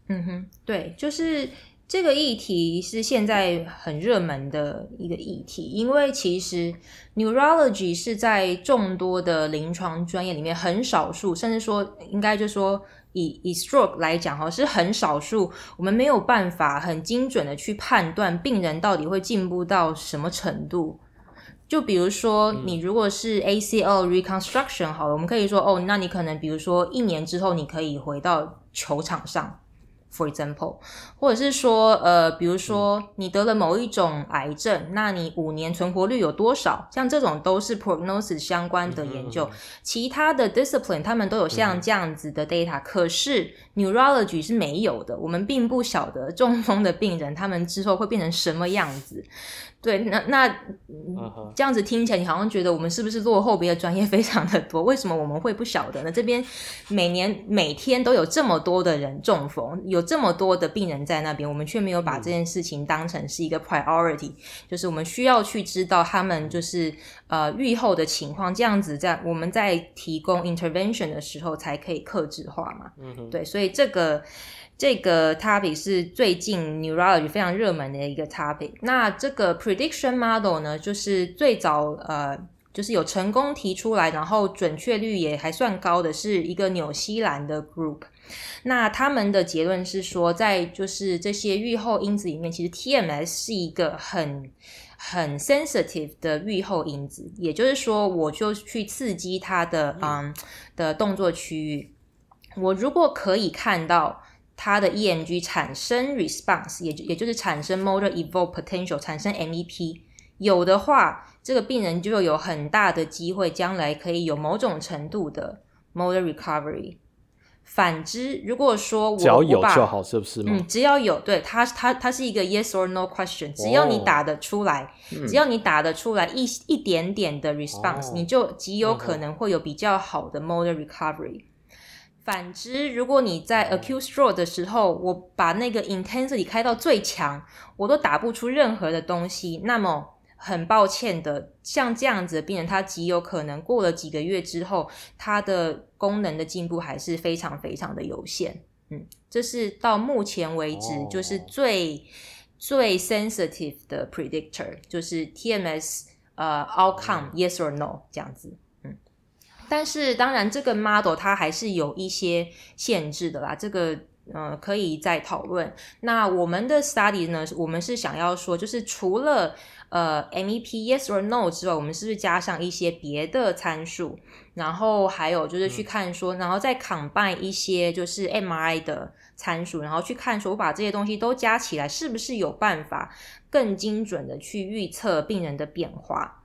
嗯哼，对，就是这个议题是现在很热门的一个议题，因为其实 neurology 是在众多的临床专业里面很少数，甚至说应该就说。以以 stroke 来讲哈，是很少数，我们没有办法很精准的去判断病人到底会进步到什么程度。就比如说，你如果是 ACL reconstruction 好了，我们可以说哦，那你可能比如说一年之后你可以回到球场上。For example，或者是说，呃，比如说你得了某一种癌症，嗯、那你五年存活率有多少？像这种都是 prognosis 相关的研究。嗯、其他的 discipline 他们都有像这样子的 data，、嗯、可是 neurology 是没有的。我们并不晓得中风的病人他们之后会变成什么样子。对，那那这样子听起来，你好像觉得我们是不是落后别的专业非常的多？为什么我们会不晓得呢？这边每年每天都有这么多的人中风，有这么多的病人在那边，我们却没有把这件事情当成是一个 priority，就是我们需要去知道他们就是呃愈后的情况，这样子在我们在提供 intervention 的时候才可以克制化嘛。对，所以这个。这个 topic 是最近 neurology 非常热门的一个 topic。那这个 prediction model 呢，就是最早呃，就是有成功提出来，然后准确率也还算高的，是一个纽西兰的 group。那他们的结论是说，在就是这些预后因子里面，其实 TMS 是一个很很 sensitive 的预后因子。也就是说，我就去刺激它的嗯的动作区域，我如果可以看到。它的 EMG 产生 response，也就也就是产生 motor evoked potential，产生 MEP，有的话，这个病人就有很大的机会将来可以有某种程度的 motor recovery。反之，如果说我只要有就好，是不是？嗯，只要有，对，它它它是一个 yes or no question，只要你打得出来，哦、只要你打得出来一一点点的 response，、哦、你就极有可能会有比较好的 motor recovery。反之，如果你在 acute stroke 的时候，我把那个 intensity 开到最强，我都打不出任何的东西，那么很抱歉的，像这样子的病人，他极有可能过了几个月之后，他的功能的进步还是非常非常的有限。嗯，这是到目前为止就是最、oh. 最 sensitive 的 predictor，就是 TMS 呃、uh, outcome yes or no 这样子。但是当然，这个 model 它还是有一些限制的啦。这个呃，可以再讨论。那我们的 study 呢，我们是想要说，就是除了呃 MEP yes or no 之外，我们是不是加上一些别的参数？然后还有就是去看说，然后再 combine 一些就是 MRI 的参数，然后去看说，我把这些东西都加起来，是不是有办法更精准的去预测病人的变化？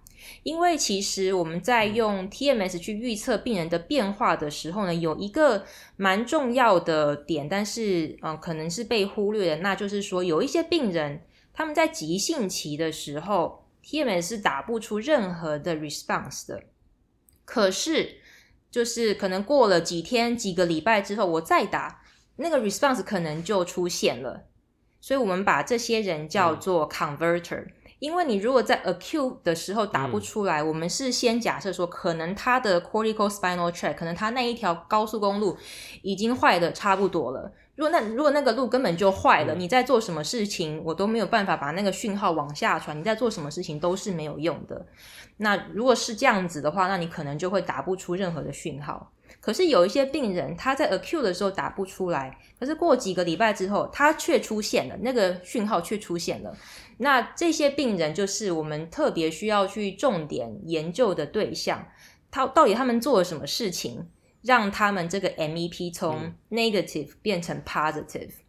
因为其实我们在用 TMS 去预测病人的变化的时候呢，有一个蛮重要的点，但是嗯、呃，可能是被忽略的，那就是说有一些病人他们在急性期的时候，TMS 是打不出任何的 response 的，可是就是可能过了几天、几个礼拜之后，我再打那个 response 可能就出现了，所以我们把这些人叫做 converter。因为你如果在 acute 的时候打不出来，嗯、我们是先假设说，可能他的 cortical spinal tract，可能他那一条高速公路已经坏的差不多了。如果那如果那个路根本就坏了，嗯、你在做什么事情，我都没有办法把那个讯号往下传，你在做什么事情都是没有用的。那如果是这样子的话，那你可能就会打不出任何的讯号。可是有一些病人他在 acute 的时候打不出来，可是过几个礼拜之后，他却出现了，那个讯号却出现了。那这些病人就是我们特别需要去重点研究的对象，他到底他们做了什么事情，让他们这个 MEP 从 negative 变成 positive？、嗯、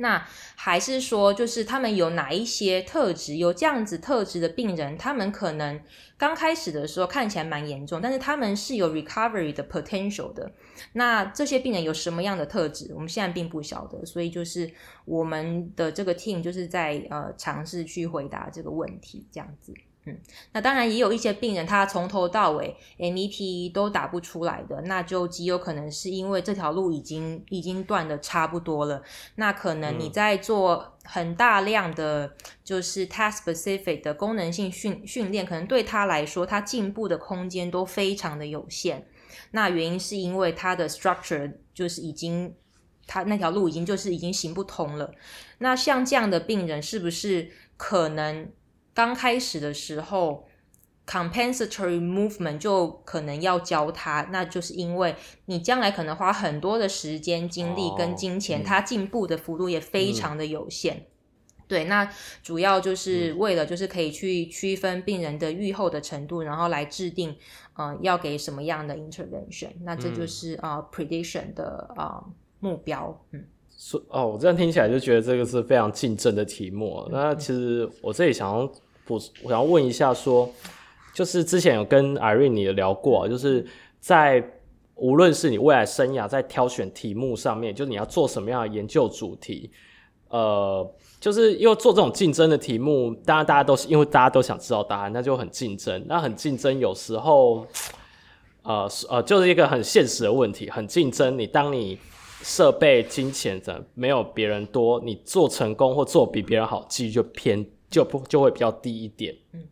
那还是说，就是他们有哪一些特质，有这样子特质的病人，他们可能刚开始的时候看起来蛮严重，但是他们是有 recovery 的 potential 的。那这些病人有什么样的特质，我们现在并不晓得，所以就是我们的这个 team 就是在呃尝试去回答这个问题，这样子。嗯，那当然也有一些病人，他从头到尾 MEP 都打不出来的，那就极有可能是因为这条路已经已经断的差不多了。那可能你在做很大量的就是 task specific 的功能性训训练，可能对他来说，他进步的空间都非常的有限。那原因是因为他的 structure 就是已经他那条路已经就是已经行不通了。那像这样的病人，是不是可能？刚开始的时候，compensatory movement 就可能要教他，那就是因为你将来可能花很多的时间、精力跟金钱，他进步的幅度也非常的有限。嗯、对，那主要就是为了就是可以去区分病人的预后的程度，然后来制定呃要给什么样的 intervention。那这就是啊、prediction 的啊、呃、目标，嗯。说哦，我这样听起来就觉得这个是非常竞争的题目。嗯、那其实我这里想要补，我想问一下说，就是之前有跟 Irene 你聊过，就是在无论是你未来生涯在挑选题目上面，就是你要做什么样的研究主题，呃，就是因为做这种竞争的题目，当然大家都是因为大家都想知道答案，那就很竞争。那很竞争，有时候，呃呃，就是一个很现实的问题，很竞争。你当你设备、金钱的没有别人多，你做成功或做比别人好，几率就偏就不就会比较低一点。嗯，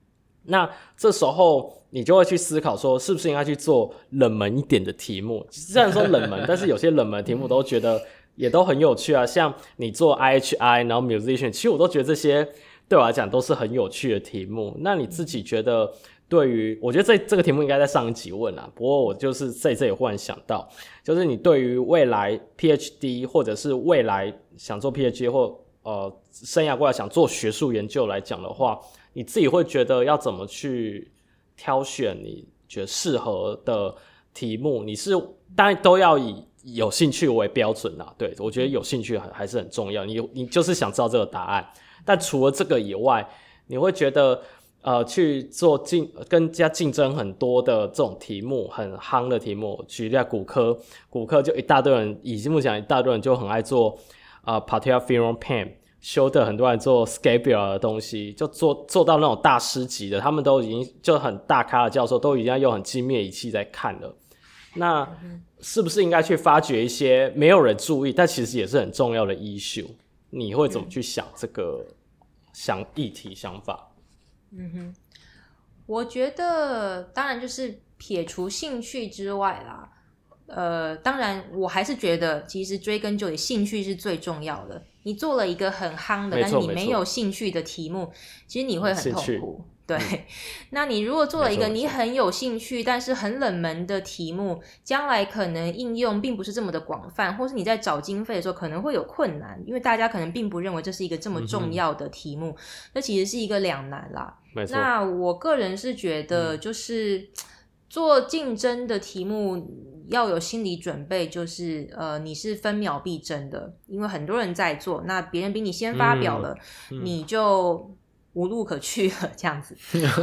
那这时候你就会去思考说，是不是应该去做冷门一点的题目？虽然说冷门，但是有些冷门的题目都觉得也都很有趣啊。像你做 IHI，然后 musician，其实我都觉得这些对我来讲都是很有趣的题目。那你自己觉得？对于，我觉得这这个题目应该在上一集问啊，不过我就是在这里忽然想到，就是你对于未来 PhD 或者是未来想做 PhD 或呃生涯过来想做学术研究来讲的话，你自己会觉得要怎么去挑选你觉得适合的题目？你是当然都要以有兴趣为标准啊，对，我觉得有兴趣还还是很重要，你你就是想知道这个答案，但除了这个以外，你会觉得。呃，去做竞更加竞争很多的这种题目，很夯的题目。举例骨科，骨科就一大堆人，以目前一大堆人就很爱做啊、呃、修的很多人做 scapula 的东西，就做做到那种大师级的，他们都已经就很大咖的教授都已经要用很精密的仪器在看了。那是不是应该去发掘一些没有人注意，但其实也是很重要的 issue？你会怎么去想这个想议题想法？嗯哼，我觉得当然就是撇除兴趣之外啦，呃，当然我还是觉得其实追根究底，兴趣是最重要的。你做了一个很夯的，但是你没有兴趣的题目，其实你会很痛苦。对，嗯、那你如果做了一个你很有兴趣但是很冷门的题目，将来可能应用并不是这么的广泛，或是你在找经费的时候可能会有困难，因为大家可能并不认为这是一个这么重要的题目，那、嗯、其实是一个两难啦。那我个人是觉得，就是、嗯、做竞争的题目要有心理准备，就是呃，你是分秒必争的，因为很多人在做，那别人比你先发表了，你就。无路可去了，这样子，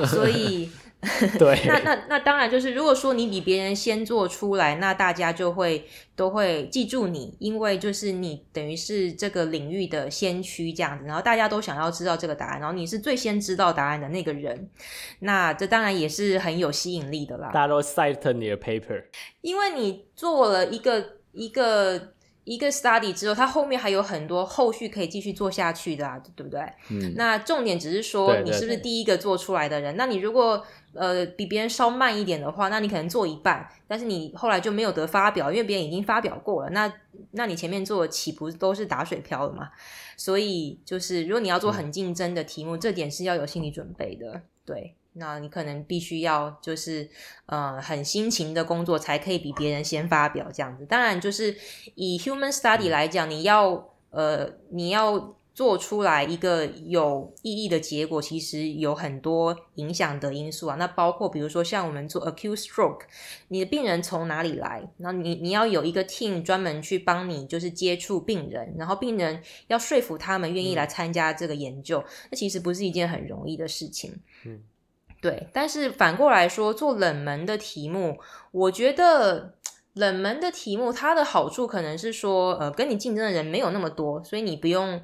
所以，对，那那那当然就是，如果说你比别人先做出来，那大家就会都会记住你，因为就是你等于是这个领域的先驱这样子，然后大家都想要知道这个答案，然后你是最先知道答案的那个人，那这当然也是很有吸引力的啦。大家都 cite 你的 paper，因为你做了一个一个。一个 study 之后，它后面还有很多后续可以继续做下去的啊，对不对？嗯。那重点只是说，你是不是第一个做出来的人？对对对。那你如果呃比别人稍慢一点的话，那你可能做一半，但是你后来就没有得发表，因为别人已经发表过了。那那你前面做岂不都是打水漂了嘛？所以就是，如果你要做很竞争的题目，嗯，这点是要有心理准备的，对。那你可能必须要就是呃很辛勤的工作，才可以比别人先发表这样子。当然，就是以 human study 来讲，你要呃你要做出来一个有意义的结果，其实有很多影响的因素啊。那包括比如说像我们做 acute stroke，你的病人从哪里来？然后你你要有一个 team 专门去帮你，就是接触病人，然后病人要说服他们愿意来参加这个研究，那、嗯、其实不是一件很容易的事情。嗯，对。但是反过来说，做冷门的题目，我觉得冷门的题目它的好处可能是说，呃，跟你竞争的人没有那么多，所以你不用。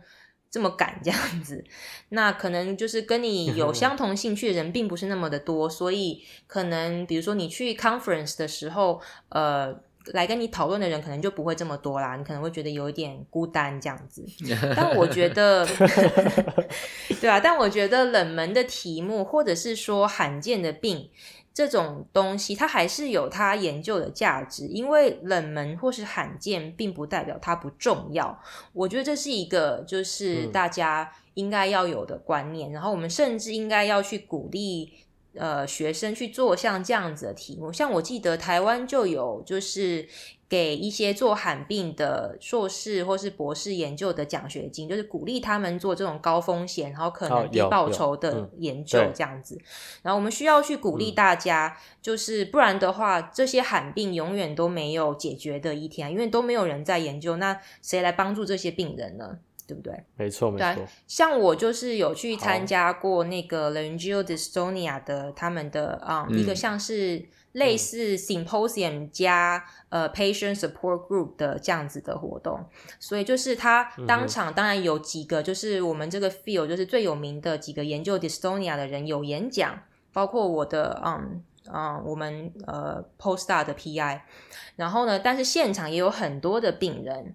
这么赶这样子，那可能就是跟你有相同兴趣的人并不是那么的多，所以可能比如说你去 conference 的时候，呃，来跟你讨论的人可能就不会这么多啦，你可能会觉得有一点孤单这样子。但我觉得，对啊，但我觉得冷门的题目或者是说罕见的病。这种东西它还是有它研究的价值，因为冷门或是罕见，并不代表它不重要。我觉得这是一个就是大家应该要有的观念，嗯、然后我们甚至应该要去鼓励呃学生去做像这样子的题目。像我记得台湾就有就是。给一些做罕病的硕士或是博士研究的奖学金，就是鼓励他们做这种高风险然后可能低报酬的研究这样子。然后我们需要去鼓励大家，就是不然的话，这些罕病永远都没有解决的一天，因为都没有人在研究，那谁来帮助这些病人呢？对不对？没错，没错。像我就是有去参加过那个 Laryngeal Dystonia 的他们的啊、嗯、一个像是。类似 symposium 加呃 patient support group 的这样子的活动，所以就是他当场当然有几个，就是我们这个 field 就是最有名的几个研究 dystonia 的人有演讲，包括我的嗯嗯我们呃 postdoc 的 PI，然后呢，但是现场也有很多的病人，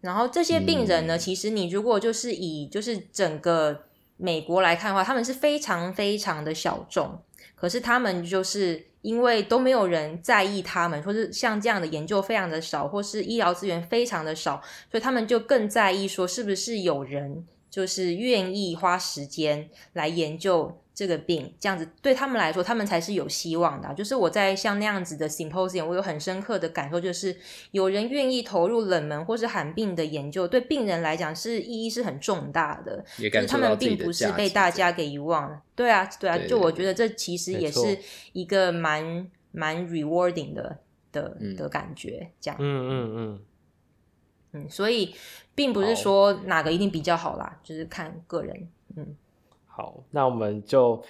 然后这些病人呢，其实你如果就是以就是整个美国来看的话，他们是非常非常的小众，可是他们就是。因为都没有人在意他们，或是像这样的研究非常的少，或是医疗资源非常的少，所以他们就更在意说是不是有人就是愿意花时间来研究。这个病这样子对他们来说，他们才是有希望的啊。就是我在像那样子的 symposium，我有很深刻的感受，就是有人愿意投入冷门或是罕病的研究，对病人来讲是意义是很重大的。就是他们并不是被大家给遗忘了。对啊，对啊，对对对，就我觉得这其实也是一个蛮蛮 rewarding 的的的感觉。这样，嗯嗯嗯嗯，所以并不是说哪个一定比较好啦，就是看个人，嗯。好，那我们就，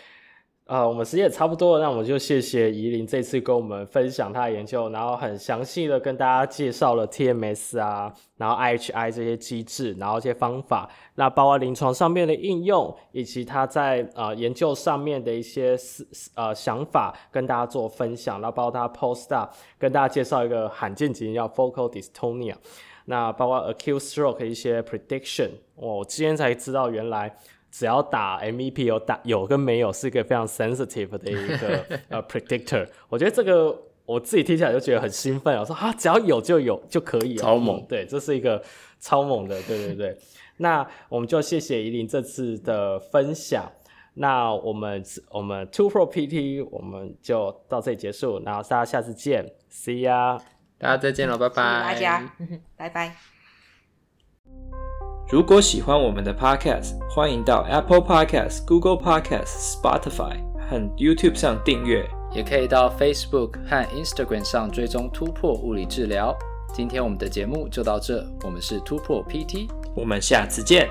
呃，我们时间也差不多了，那我们就谢谢宜玲这次跟我们分享她的研究，然后很详细的跟大家介绍了 TMS 啊，然后 IHI 这些机制，然后这些方法，那包括临床上面的应用，以及他在呃研究上面的一些思呃想法，跟大家做分享，然后包括他 post up 跟大家介绍一个罕见疾病叫 focal dystonia，那包括 acute stroke 一些 prediction，我今天才知道原来。只要打 MVP 有打有跟没有是一个非常 sensitive 的一个 呃 predictor，我觉得这个我自己听起来就觉得很兴奋，我说啊只要有就有就可以了，超猛，对，这是一个超猛的，对对对。那我们就谢谢宜玲这次的分享，那我们我们 2Pro PT 我们就到这里结束，然后大家下次见，See ya，大家再见了，拜拜，大家，拜拜。如果喜欢我们的 Podcast，欢迎到 Apple Podcast、Google Podcast、Spotify 和 YouTube 上订阅，也可以到 Facebook 和 Instagram 上追踪突破物理治疗。今天我们的节目就到这，我们是突破 PT，我们下次见。